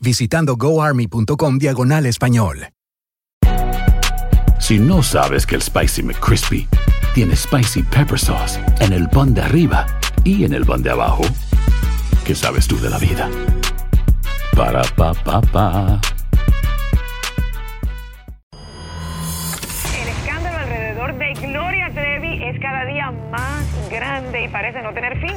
visitando goarmy.com diagonal español. Si no sabes que el Spicy McCrispy tiene Spicy Pepper Sauce en el pan de arriba y en el pan de abajo, ¿qué sabes tú de la vida? Para, pa, pa, pa. El escándalo alrededor de Gloria Trevi es cada día más grande y parece no tener fin.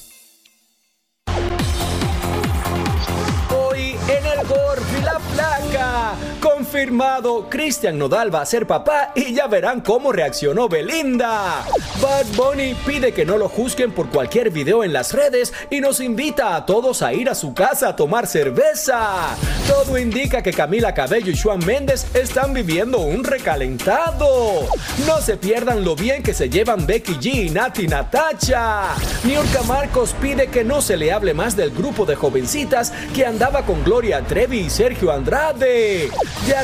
Confirmado, Cristian Nodal va a ser papá y ya verán cómo reaccionó Belinda. Bad Bunny pide que no lo juzguen por cualquier video en las redes y nos invita a todos a ir a su casa a tomar cerveza. Todo indica que Camila Cabello y Juan Méndez están viviendo un recalentado. No se pierdan lo bien que se llevan Becky G y Nati Natacha. Niurka Marcos pide que no se le hable más del grupo de jovencitas que andaba con Gloria Trevi y Sergio Andrade.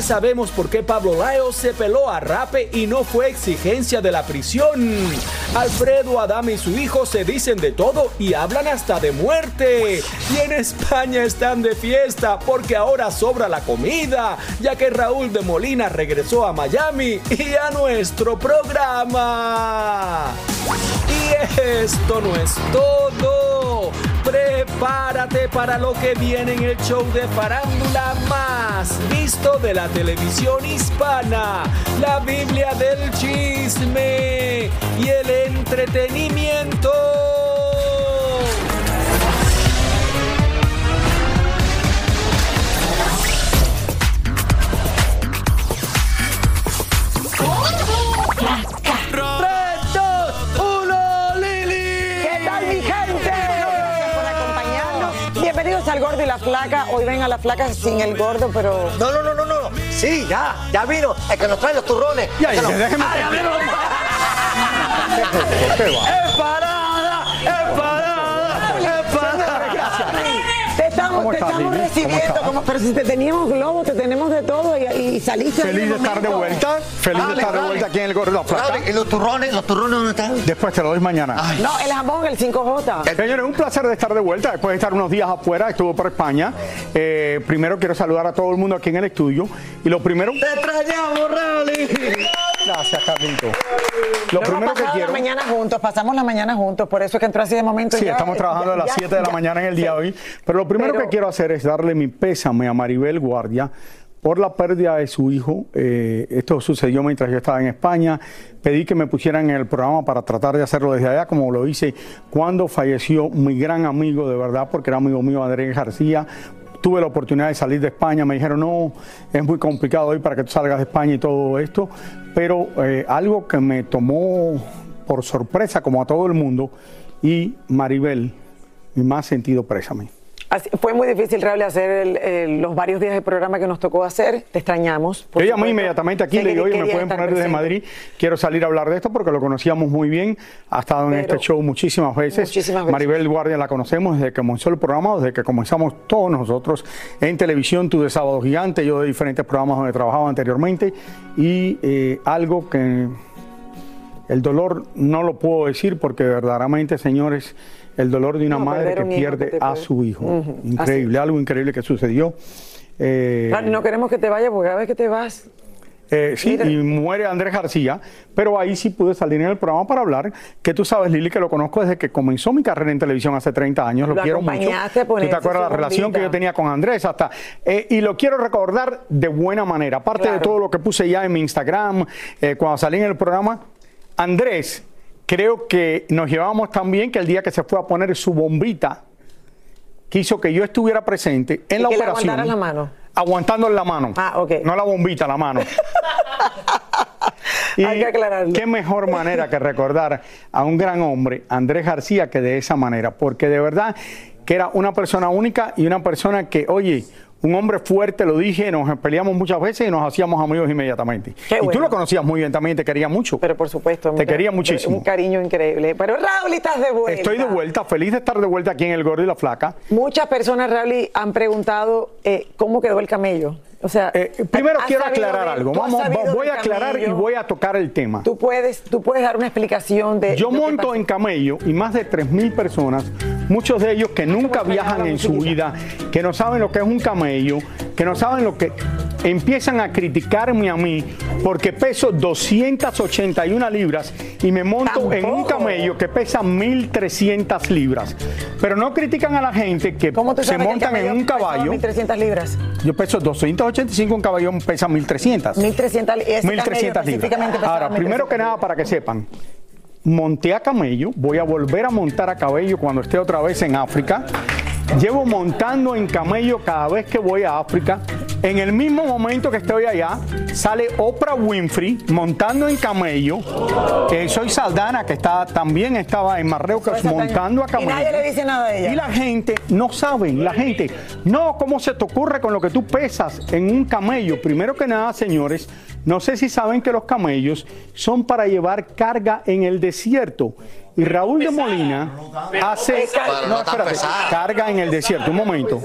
Sabemos por qué Pablo Layo se peló a Rape y no fue exigencia de la prisión. Alfredo, Adame y su hijo se dicen de todo y hablan hasta de muerte. Y en España están de fiesta porque ahora sobra la comida, ya que Raúl de Molina regresó a Miami y a nuestro programa. Y esto no es todo. Prepárate para lo que viene en el show de farándula más visto de la televisión hispana, la Biblia del chisme y el entretenimiento. Gordo y la Flaca. Hoy ven a la Flaca sin el gordo, pero... No, no, no, no, no. Sí, ya, ya vino. El que nos trae los turrones. Ya, ya. ¡Es parada! ¿Cómo te estás, estamos Lili? recibiendo, ¿Cómo estás? como, pero si te teníamos globo, te tenemos de todo y, y saliste Feliz de estar de vuelta, feliz de Dale, estar de vuelta aquí en el Gordo Plata. ¿Y los turrones? ¿Los turrones dónde están? Después te lo doy mañana. No, el jamón, el 5J. Señores, un placer de estar de vuelta después de estar unos días afuera, estuvo por España. Eh, primero quiero saludar a todo el mundo aquí en el estudio. Y lo primero. ¡Te extrañamos, Raúl! Gracias, Carlito. Lo primero que quiero. la mañana juntos, pasamos la mañana juntos, por eso es que entró así de momento. Sí, ya- estamos trabajando a las ya- 7 de la mañana en el día de hoy. Pero lo primero Pero- que quiero hacer es darle mi pésame a Maribel Guardia por la pérdida de su hijo. Eh, esto sucedió mientras yo estaba en España. Pedí que me pusieran en el programa para tratar de hacerlo desde allá, como lo hice cuando falleció mi gran amigo, de verdad, porque era amigo mío, Andrés García. Tuve la oportunidad de salir de España, me dijeron, no, es muy complicado hoy para que tú salgas de España y todo esto, pero eh, algo que me tomó por sorpresa, como a todo el mundo, y Maribel, mi más sentido présame. Así- fue muy difícil, Raúl, hacer el- el- los varios días de programa que nos tocó hacer. Te extrañamos. Yo llamé inmediatamente aquí y le digo, oye, me pueden poner desde presente. Madrid, quiero salir a hablar de esto porque lo conocíamos muy bien, ha estado en Pero- este show muchísimas veces. Muchísimas veces. Maribel Guardia la conocemos desde que comenzó el programa, desde que comenzamos todos nosotros en televisión, tú de Sábado Gigante, yo de diferentes programas donde trabajaba anteriormente, y eh, algo que el dolor no lo puedo decir porque verdaderamente, señores, el dolor de una No, madre que pierde a su hijo. Increíble, algo increíble que sucedió. Eh, no queremos que te vayas porque cada vez que te vas. eh, sí, Mira. y muere Andrés García, pero ahí sí pude salir en el programa para hablar, que tú sabes, Lili, que lo conozco desde que comenzó mi carrera en televisión hace 30 años, lo, Lo quiero mucho. ¿Tú te acuerdas la relación que yo tenía con Andrés hasta? eh, y lo quiero recordar de buena manera, aparte de todo lo que puse ya en mi Instagram, eh, cuando salí en el programa, Andrés, creo que nos llevamos tan bien que el día que se fue a poner su bombita, quiso que yo estuviera presente en Y la que le operación. aguantaras la mano. Aguantándole la mano. Ah, ok. No la bombita, la mano. Y Hay que aclararlo. qué mejor manera que recordar a un gran hombre, Andrés García, que de esa manera, porque de verdad que era una persona única y una persona que, oye, un hombre fuerte, lo dije, nos peleamos muchas veces y nos hacíamos amigos inmediatamente. Qué y tú bueno. lo conocías muy bien también, te quería mucho. Pero por supuesto. Te quería muchísimo. Un cariño increíble. Pero Raúl, estás de vuelta. Estoy de vuelta, feliz de estar de vuelta aquí en El Gordo y la Flaca. Muchas personas, Raúl, han preguntado eh, cómo quedó el camello. O sea, Eh, primero ¿has quiero aclarar de- algo. Vamos, voy a aclarar y voy a tocar el tema. Tú puedes, tú puedes dar una explicación de. Yo monto en camello y más de 3.000 personas, muchos de ellos que nunca viajan en su vida, que no saben lo que es un camello, que no saben lo que empiezan a criticarme a mí porque peso 281 libras y me monto en un camello que pesa 1.300 libras. Pero no critican a la gente que ¿Cómo tú se que montan en un caballo. 1.300 libras. Yo peso 285, un caballo pesa 1.300. 1.300 li- ese 1.300 camello libras. Ahora, primero 1.300 que nada, para que sepan, monté a camello, voy a volver a montar a camello cuando esté otra vez en África. Llevo montando en camello cada vez que voy a África. En el mismo momento que estoy allá, sale Oprah Winfrey montando en camello. Eh, soy Saldana, que está, también estaba en Marruecos montando a Y camello. nadie le dice nada a ella. Y la gente no sabe, la gente, no, ¿cómo se te ocurre con lo que tú pesas en un camello? Primero que nada, señores, no sé si saben que los camellos son para llevar carga en el desierto. Y Raúl de Molina hace no espérate, carga en el desierto. Un momento.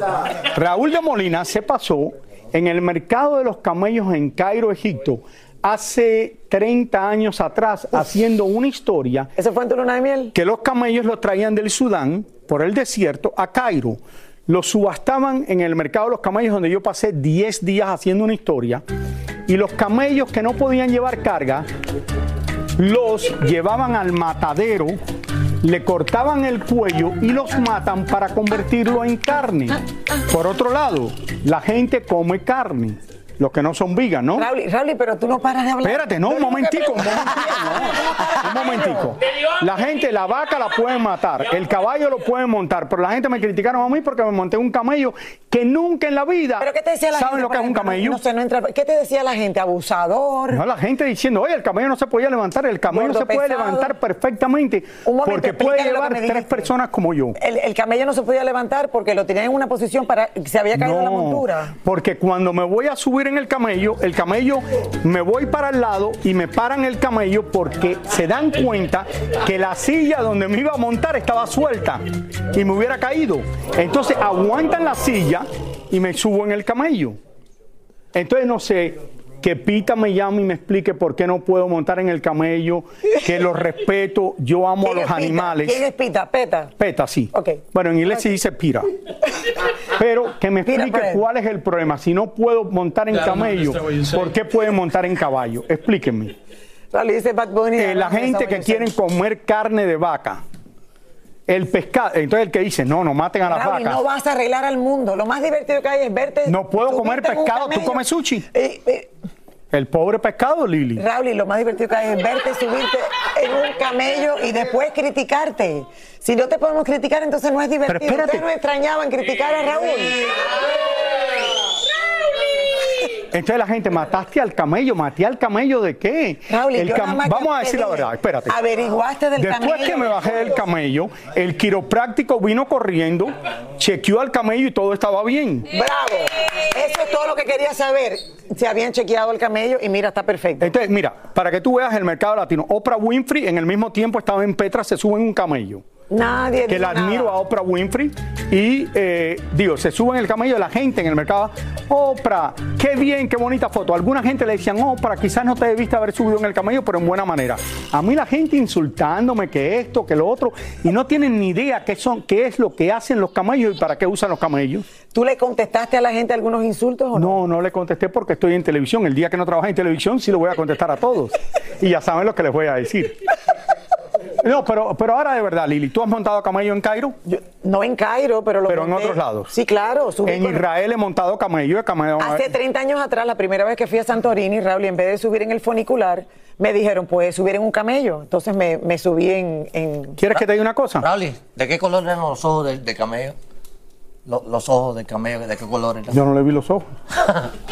Raúl de Molina se pasó en el mercado de los camellos en Cairo, Egipto, hace 30 años atrás, haciendo una historia ¿Eso fue en tu luna de miel? que los camellos los traían del Sudán por el desierto a Cairo. Los subastaban en el mercado de los camellos donde yo pasé 10 días haciendo una historia. Y los camellos que no podían llevar carga, los llevaban al matadero, le cortaban el cuello y los matan para convertirlo en carne. Por otro lado, la gente come carne, los que no son vegan, ¿no? Raúl, Raúl, pero tú no paras de hablar. Espérate, no, un momentico, un momentico, no, un momentico. La gente, la vaca la pueden matar, el caballo lo pueden montar, pero la gente me criticaron a mí porque me monté un camello que nunca en la vida ¿Pero qué te decía la saben gente? lo que es un camello. No sé, no entra- ¿Qué te decía la gente? Abusador. No, la gente diciendo, oye, el camello no se podía levantar, el camello Gordo se puede levantar perfectamente Un momento, porque puede llevar tres personas como yo. El, el camello no se podía levantar porque lo tenían en una posición para. Se había caído de la montura. porque cuando me voy a subir en el camello, el camello me voy para el lado y me paran el camello porque se dan cuenta que la silla donde me iba a montar estaba suelta y me hubiera caído. Entonces aguantan la silla y me subo en el camello. Entonces no sé, que Pita me llame y me explique por qué no puedo montar en el camello, que lo respeto, yo amo a ¿Quién los Pita? animales. ¿Quién es Pita? Peta. Peta, sí. Ok. Bueno, en inglés se dice pira. Pero que me explique cuál es el problema. Si no puedo montar en camello, ¿por qué puede montar en caballo? Explíquenme. Raúl dice Bad Bunny. Eh, la gente que quieren comer carne de vaca, el pescado, entonces el que dice, no, no maten a las Raúl, vacas. no vas a arreglar al mundo. Lo más divertido que hay es verte. No puedo comer pescado, ¿tú comes sushi? Eh, eh, El pobre pescado, Lili. Raúl, y lo más divertido que hay es verte subirte en un camello y después criticarte. Si no te podemos criticar, entonces no es divertido. espérate. Ustedes no extrañaban criticar a Raúl. Entonces la gente, mataste al camello, maté al camello de qué? Raúl, El cam- Vamos a decir la verdad, espérate. Averiguaste del Después camello. que me bajé del camello, el quiropráctico vino corriendo, chequeó al camello y todo estaba bien. Bravo. Eso es todo lo que quería saber. Se habían chequeado el camello y mira, está perfecto. Entonces, mira, para que tú veas el mercado latino, Oprah Winfrey en el mismo tiempo estaba en Petra, se sube en un camello. Nadie que la admiro nada. a Oprah Winfrey y eh, digo, se sube en el camello la gente en el mercado. Oprah, qué bien, qué bonita foto. Alguna gente le decían, Oprah, quizás no te debiste haber subido en el camello, pero en buena manera. A mí la gente insultándome que esto, que lo otro, y no tienen ni idea qué son, qué es lo que hacen los camellos y para qué usan los camellos. ¿Tú le contestaste a la gente algunos insultos o no? No, no le contesté porque estoy en televisión. El día que no trabaje en televisión sí lo voy a contestar a todos. Y ya saben lo que les voy a decir. No, pero, pero ahora de verdad, Lili, ¿tú has montado camello en Cairo? Yo- no en Cairo, pero lo Pero en otros lados. Sí, claro. subí En con- Israel he montado camello, he camello. Hace 30 años atrás, la primera vez que fui a Santorini, Raúl, y en vez de subir en el funicular, me dijeron, puedes subir en un camello. Entonces me, me subí en, en- ¿Quieres que te diga una cosa? Raúl, ¿de qué color eran los ojos del de camello? Lo- los ojos del camello, ¿de qué color eran? Yo no le vi los ojos.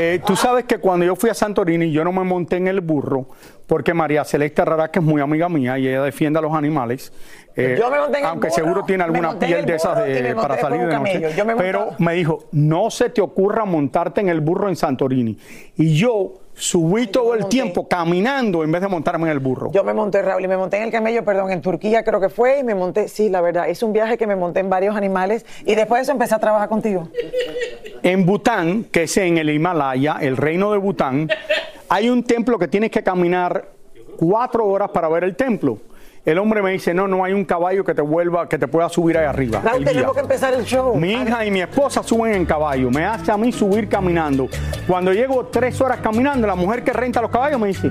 Eh, tú sabes que cuando yo fui a Santorini, yo no me monté en el burro, porque María Celeste Rara, que es muy amiga mía y ella defiende a los animales, eh, Yo me monté en el aunque burro, seguro tiene alguna piel el de esas de- para salir de noche. me Pero me dijo, no se te ocurra montarte en el burro en Santorini. Y yo subí todo el monté. tiempo caminando en vez de montarme en el burro. Yo me monté, Raúl, y me monté en el camello, perdón, en Turquía creo que fue, y me monté, sí, la verdad, es un viaje que me monté en varios animales, y después de eso empecé a trabajar contigo. En Bután, que es en el Himalaya, el reino de Bután, hay un templo que tienes que caminar cuatro horas para ver el templo. El hombre me dice, no, no hay un caballo que te vuelva, que te pueda subir ahí arriba. Raúl, tenemos que empezar el show. Mi hija y mi esposa suben en caballo, me hace a mí subir caminando. Cuando llego tres horas caminando, la mujer que renta los caballos me dice,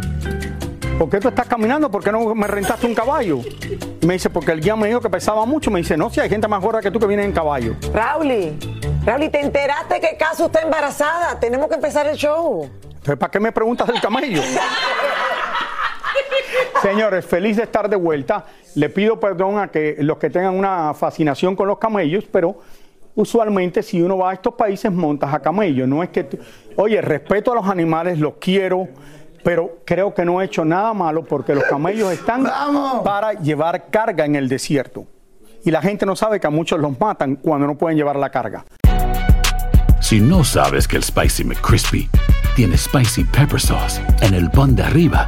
¿por qué tú estás caminando? ¿Por qué no me rentaste un caballo? Y me dice, porque el guía me dijo que pesaba mucho. Me dice, no, si hay gente más gorda que tú que viene en caballo. Raúl, Raúl, ¿te enteraste que Casu está embarazada? Tenemos que empezar el show. Entonces, ¿para qué me preguntas del camello? Señores, feliz de estar de vuelta. Le pido perdón a que los que tengan una fascinación con los camellos, pero usualmente si uno va a estos países montas a camello. No es que, tú- oye, respeto a los animales, los quiero, pero creo que no he hecho nada malo porque los camellos están para llevar carga en el desierto. Y la gente no sabe que a muchos los matan cuando no pueden llevar la carga. Si no sabes que el Spicy McCrispy tiene Spicy Pepper Sauce en el pan de arriba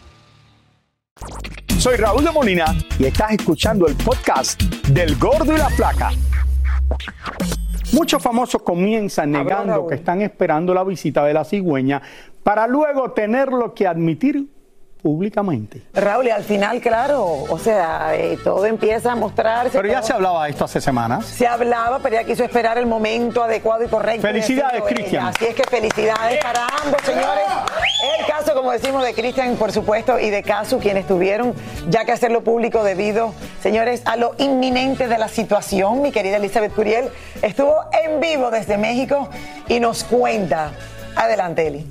Soy Raúl de Molina y estás escuchando el podcast del Gordo y la Flaca. Muchos famosos comienzan negando Raúl. que están esperando la visita de la cigüeña para luego tenerlo que admitir públicamente. Raúl, y al final, claro, o sea, eh, todo empieza a mostrarse. Pero ya todo- se hablaba de esto hace semanas. Se hablaba, pero ella quiso esperar el momento adecuado y correcto. de Felicidades. Cristian. Así es que felicidades para ambos, señores. El caso, como decimos, de Cristian, por supuesto, y de Casu, quienes tuvieron ya que hacerlo público debido, señores, a lo inminente de la situación. Mi querida Elizabeth Curiel estuvo en vivo desde México y nos cuenta. Adelante, Eli.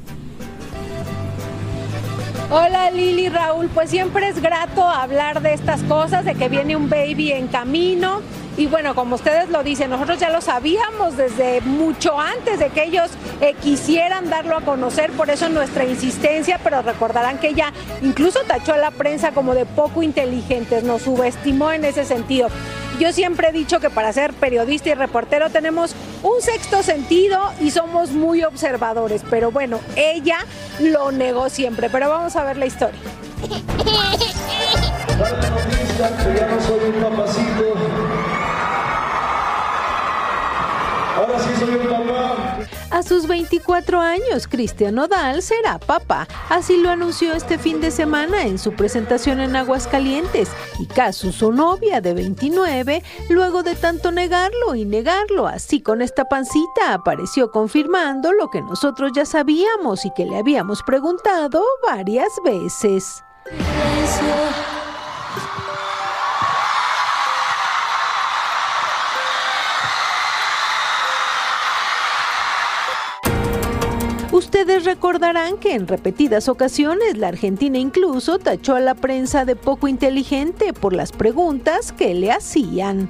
Hola Lili, Raúl, pues siempre es grato hablar de estas cosas, de que viene un baby en camino. Y bueno, como ustedes lo dicen, nosotros ya lo sabíamos desde mucho antes de que ellos eh, quisieran darlo a conocer, por eso nuestra insistencia, pero recordarán que ella incluso tachó a la prensa como de poco inteligentes, nos subestimó en ese sentido. Yo siempre he dicho que para ser periodista y reportero tenemos un sexto sentido y somos muy observadores, pero bueno, ella lo negó siempre, pero vamos a ver la historia. A sus 24 años, Cristian Nodal será papá. Así lo anunció este fin de semana en su presentación en Aguascalientes. Y Casu, su novia de 29, luego de tanto negarlo y negarlo, así con esta pancita, apareció confirmando lo que nosotros ya sabíamos y que le habíamos preguntado varias veces. Ustedes recordarán que en repetidas ocasiones la Argentina incluso tachó a la prensa de poco inteligente por las preguntas que le hacían.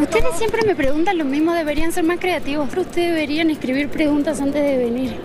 Ustedes siempre me preguntan lo mismo, deberían ser más creativos, ustedes deberían escribir preguntas antes de venir.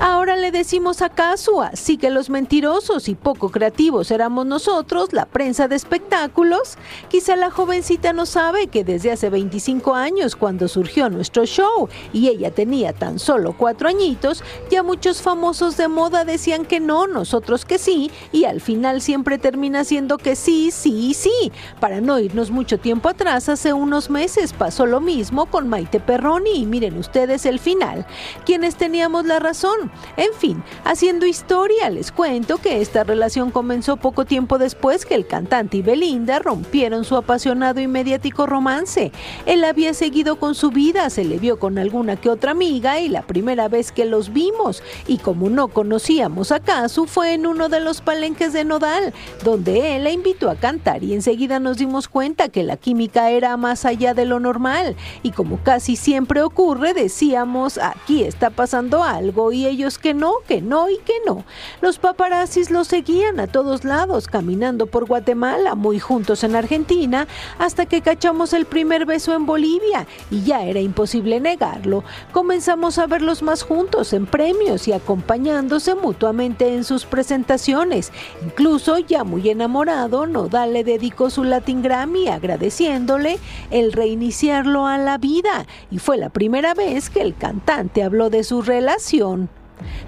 Ahora le decimos a Casu, así que los mentirosos y poco creativos éramos nosotros, la prensa de espectáculos. Quizá la jovencita no sabe que desde hace 25 años, cuando surgió nuestro show y ella tenía tan solo cuatro añitos, ya muchos famosos de moda decían que no, nosotros que sí, y al final siempre termina siendo que sí, sí, sí. Para no irnos mucho tiempo atrás, hace unos meses pasó lo mismo con Maite Perroni y miren ustedes el final. Quienes teníamos la razón, en fin, haciendo historia, les cuento que esta relación comenzó poco tiempo después que el cantante y Belinda rompieron su apasionado y mediático romance. Él había seguido con su vida, se le vio con alguna que otra amiga y la primera vez que los vimos, y como no conocíamos a Casu, fue en uno de los palenques de Nodal, donde él la invitó a cantar y enseguida nos dimos cuenta que la química era más allá de lo normal, y como casi siempre ocurre, decíamos, aquí está pasando algo y que no, que no y que no. Los paparazzis los seguían a todos lados, caminando por Guatemala, muy juntos en Argentina, hasta que cachamos el primer beso en Bolivia y ya era imposible negarlo. Comenzamos a verlos más juntos en premios y acompañándose mutuamente en sus presentaciones. Incluso ya muy enamorado, Nodal le dedicó su Latin Grammy agradeciéndole el reiniciarlo a la vida y fue la primera vez que el cantante habló de su relación.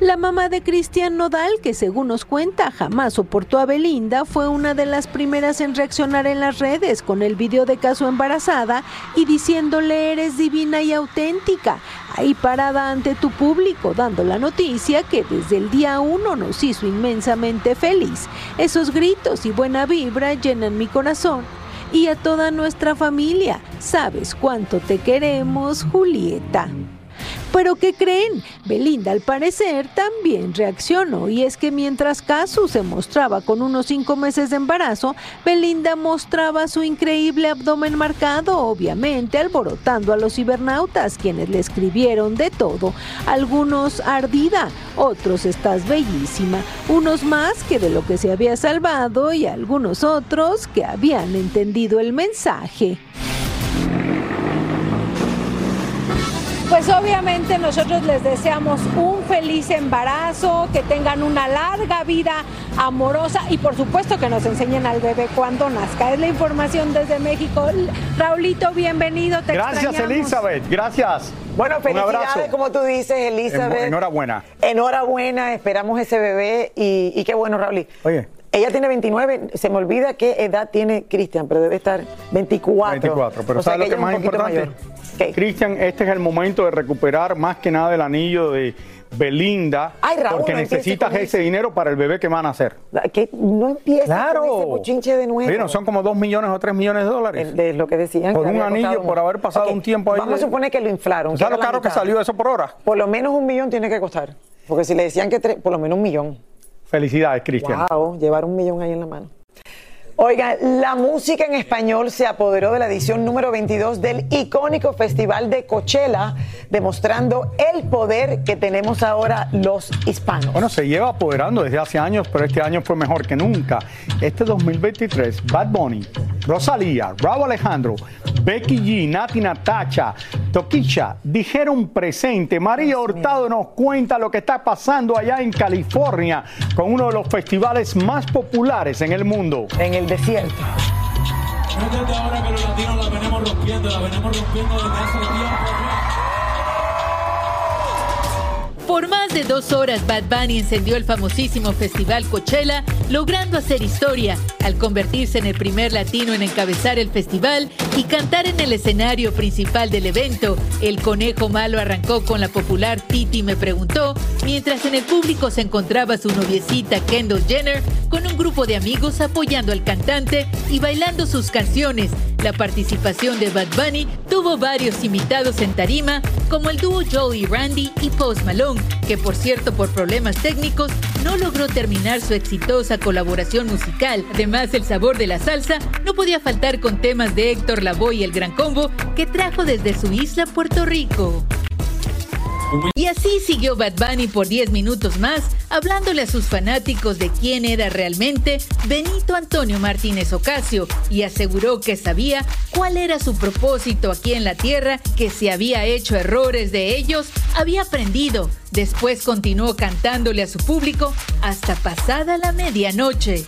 La mamá de Cristian Nodal, que según nos cuenta jamás soportó a Belinda, fue una de las primeras en reaccionar en las redes con el video de caso embarazada y diciéndole eres divina y auténtica, ahí parada ante tu público, dando la noticia que desde el día uno nos hizo inmensamente feliz. Esos gritos y buena vibra llenan mi corazón y a toda nuestra familia. Sabes cuánto te queremos, Julieta. Pero ¿qué creen? Belinda al parecer también reaccionó y es que mientras Casu se mostraba con unos cinco meses de embarazo, Belinda mostraba su increíble abdomen marcado, obviamente alborotando a los cibernautas, quienes le escribieron de todo. Algunos ardida, otros estás bellísima, unos más que de lo que se había salvado y algunos otros que habían entendido el mensaje. Pues obviamente nosotros les deseamos un feliz embarazo, que tengan una larga vida amorosa y por supuesto que nos enseñen al bebé cuando nazca. Es la información desde México. Raulito, bienvenido. Te gracias Elizabeth, gracias. Bueno, felicidades, como tú dices, Elizabeth. enhorabuena. Enhorabuena, esperamos ese bebé y, y qué bueno, Raúl. Oye. Ella tiene 29, se me olvida qué edad tiene Cristian, pero debe estar 24. 24, pero ¿sabes lo que es más importante? Cristian, este es el momento de recuperar más que nada el anillo de Belinda, Ay, Raúl, porque no necesitas ese dinero para el bebé que van a hacer. Que no empieza claro. con ese bochinche de nuevo. Bueno, son como 2 millones o 3 millones de dólares. De lo que decían. Por que un anillo, costado por haber pasado un tiempo ahí. Vamos a suponer que lo inflaron. ¿Sabes lo caro que salió eso por hora? Por lo menos un millón tiene que costar. Porque si le decían que tres, por lo menos un millón. Felicidades, Cristian. Wow, llevar un millón ahí en la mano. Oigan, la música en español se apoderó de la edición número 22 del icónico Festival de Coachella, demostrando el poder que tenemos ahora los hispanos. Bueno, se lleva apoderando desde hace años, pero este año fue mejor que nunca. Este 2023, Bad Bunny, Rosalía, Raúl Alejandro, Becky G, Nati Natacha, Toquicha dijeron presente. María Hurtado nos cuenta lo que está pasando allá en California con uno de los festivales más populares en el mundo. En el desierto. Desde ahora los latinos la venimos rompiendo, la venimos rompiendo desde hace tiempo. Por más de dos horas, Bad Bunny encendió el famosísimo festival Coachella, logrando hacer historia al convertirse en el primer latino en encabezar el festival y cantar en el escenario principal del evento. El conejo malo arrancó con la popular Titi me preguntó, mientras en el público se encontraba su noviecita Kendall Jenner con un grupo de amigos apoyando al cantante y bailando sus canciones. La participación de Bad Bunny tuvo varios invitados en tarima, como el dúo Joey Randy y Post Malone, que por cierto por problemas técnicos no logró terminar su exitosa colaboración musical. Además, el sabor de la salsa no podía faltar con temas de Héctor Lavoe y el Gran Combo que trajo desde su isla Puerto Rico. Y así siguió Bad Bunny por 10 minutos más, hablándole a sus fanáticos de quién era realmente Benito Antonio Martínez Ocasio y aseguró que sabía cuál era su propósito aquí en la tierra, que si había hecho errores de ellos, había aprendido. Después continuó cantándole a su público hasta pasada la medianoche.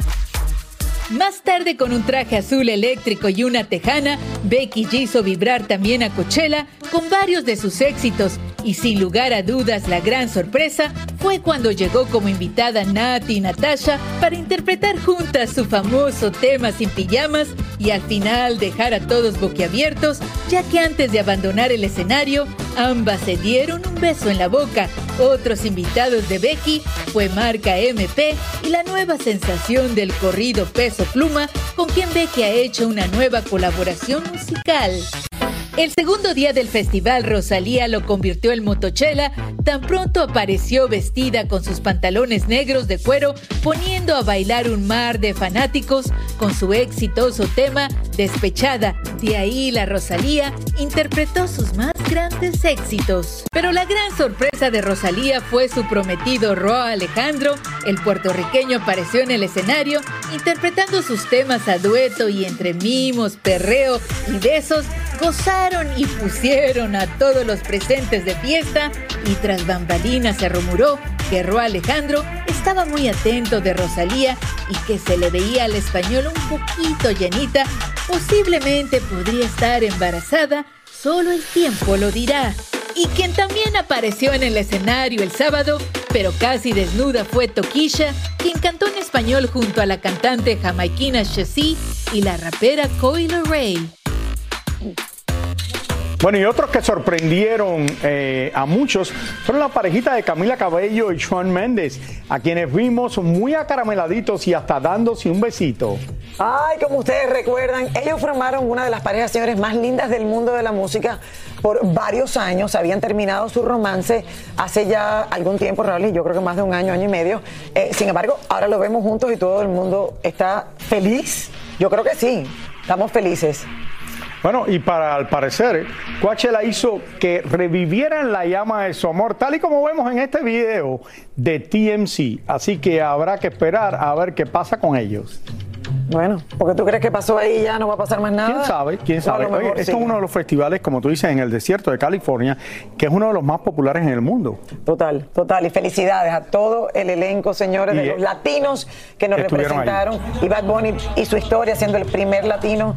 Más tarde, con un traje azul eléctrico y una tejana, Becky G hizo vibrar también a Coachella con varios de sus éxitos. Y sin lugar a dudas, la gran sorpresa fue cuando llegó como invitada Nati y Natasha para interpretar juntas su famoso tema sin pijamas y al final dejar a todos boquiabiertos, ya que antes de abandonar el escenario, ambas se dieron un beso en la boca. Otros invitados de Becky fue Marca MP y la nueva sensación del corrido Peso Pluma, con quien Becky ha hecho una nueva colaboración musical. El segundo día del festival, Rosalía lo convirtió en motochela. Tan pronto apareció vestida con sus pantalones negros de cuero, poniendo a bailar un mar de fanáticos con su exitoso tema Despechada. De ahí la Rosalía interpretó sus más grandes éxitos. Pero la gran sorpresa de Rosalía fue su prometido Roa Alejandro. El puertorriqueño apareció en el escenario interpretando sus temas a dueto y entre mimos, perreo y besos gozaron y pusieron a todos los presentes de fiesta y tras bambalinas se rumoró que Roa Alejandro estaba muy atento de Rosalía y que se le veía al español un poquito llenita, posiblemente podría estar embarazada, solo el tiempo lo dirá. Y quien también apareció en el escenario el sábado, pero casi desnuda, fue Toquisha, quien cantó en español junto a la cantante jamaiquina Shazzy y la rapera Coyle Ray. Bueno, y otros que sorprendieron eh, a muchos fueron la parejita de Camila Cabello y Shawn Méndez, a quienes vimos muy acarameladitos y hasta dándose un besito. Ay, como ustedes recuerdan, ellos formaron una de las parejas, señores, más lindas del mundo de la música por varios años. Habían terminado su romance hace ya algún tiempo, Raúl, yo creo que más de un año, año y medio. Eh, sin embargo, ahora lo vemos juntos y todo el mundo está feliz. Yo creo que sí, estamos felices. Bueno, y para al parecer, Coachella hizo que revivieran la llama de su amor, tal y como vemos en este video de TMC. Así que habrá que esperar a ver qué pasa con ellos. Bueno, porque tú crees que pasó ahí y ya no va a pasar más nada. ¿Quién sabe? ¿Quién sabe? Oye, esto sí. es uno de los festivales, como tú dices, en el desierto de California, que es uno de los más populares en el mundo. Total, total. Y felicidades a todo el elenco, señores, de los eh, latinos que nos ahí. representaron. Y Bad Bunny y su historia siendo el primer latino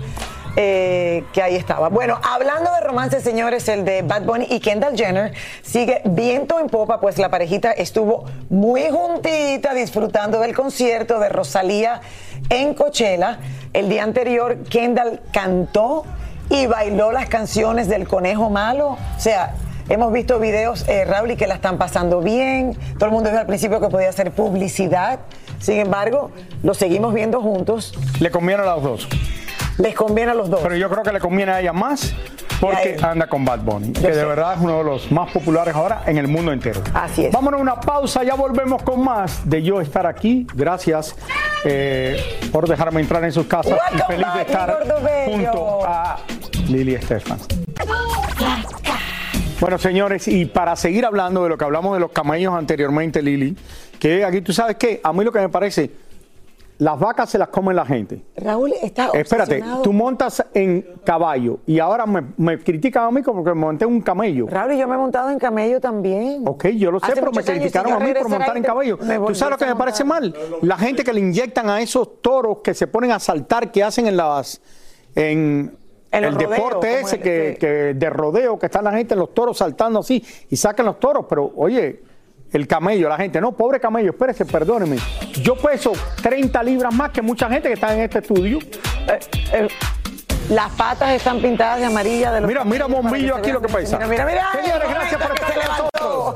eh, que ahí estaba. Bueno, hablando de romance, señores, el de Bad Bunny y Kendall Jenner sigue viento en popa, pues la parejita estuvo muy juntita disfrutando del concierto de Rosalía en Coachella. El día anterior, Kendall cantó y bailó las canciones del Conejo Malo. O sea, hemos visto videos, eh, Raúl, y que la están pasando bien. Todo el mundo dijo al principio que podía hacer publicidad. Sin embargo, lo seguimos viendo juntos. Le conviene a los dos. Les conviene a los dos. Pero yo creo que le conviene a ella más porque anda con Bad Bunny, que de verdad es uno de los más populares ahora en el mundo entero. Así es. Vámonos a una pausa, ya volvemos con más de yo estar aquí. Gracias eh, por dejarme entrar en sus casas y feliz de estar junto a Lili Estefan. Bueno, señores, y para seguir hablando de lo que hablamos de los camellos anteriormente, Lili, que aquí tú sabes que a mí lo que me parece, las vacas se las come la gente. Raúl está Espérate, obsesionado. tú montas en caballo y ahora me, me critican a mí porque me monté en un camello. Raúl, y yo me he montado en camello también. Ok, yo lo sé, Hace pero me criticaron a mí por montar en caballo. ¿Tú sabes lo que me parece mal? La gente que le inyectan a esos toros que se ponen a saltar, que hacen en las... En, el deporte ese el- que, que de rodeo, que están la gente, los toros saltando así y sacan los toros, pero oye, el camello, la gente, no, pobre camello, espérese, perdóneme. Yo peso 30 libras más que mucha gente que está en este estudio. Eh, eh, las patas están pintadas de amarilla de los Mira, mira, bombillo aquí lo que pesa. Mira, mira, mira. Señores, gracias por estar con levantó.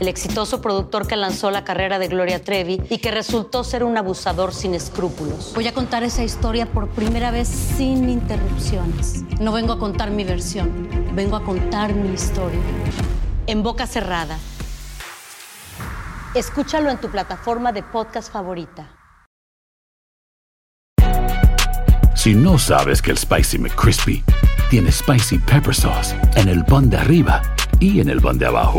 el exitoso productor que lanzó la carrera de Gloria Trevi y que resultó ser un abusador sin escrúpulos. Voy a contar esa historia por primera vez sin interrupciones. No vengo a contar mi versión, vengo a contar mi historia. En boca cerrada. Escúchalo en tu plataforma de podcast favorita. Si no sabes que el Spicy McCrispy tiene Spicy Pepper Sauce en el pan de arriba y en el pan de abajo,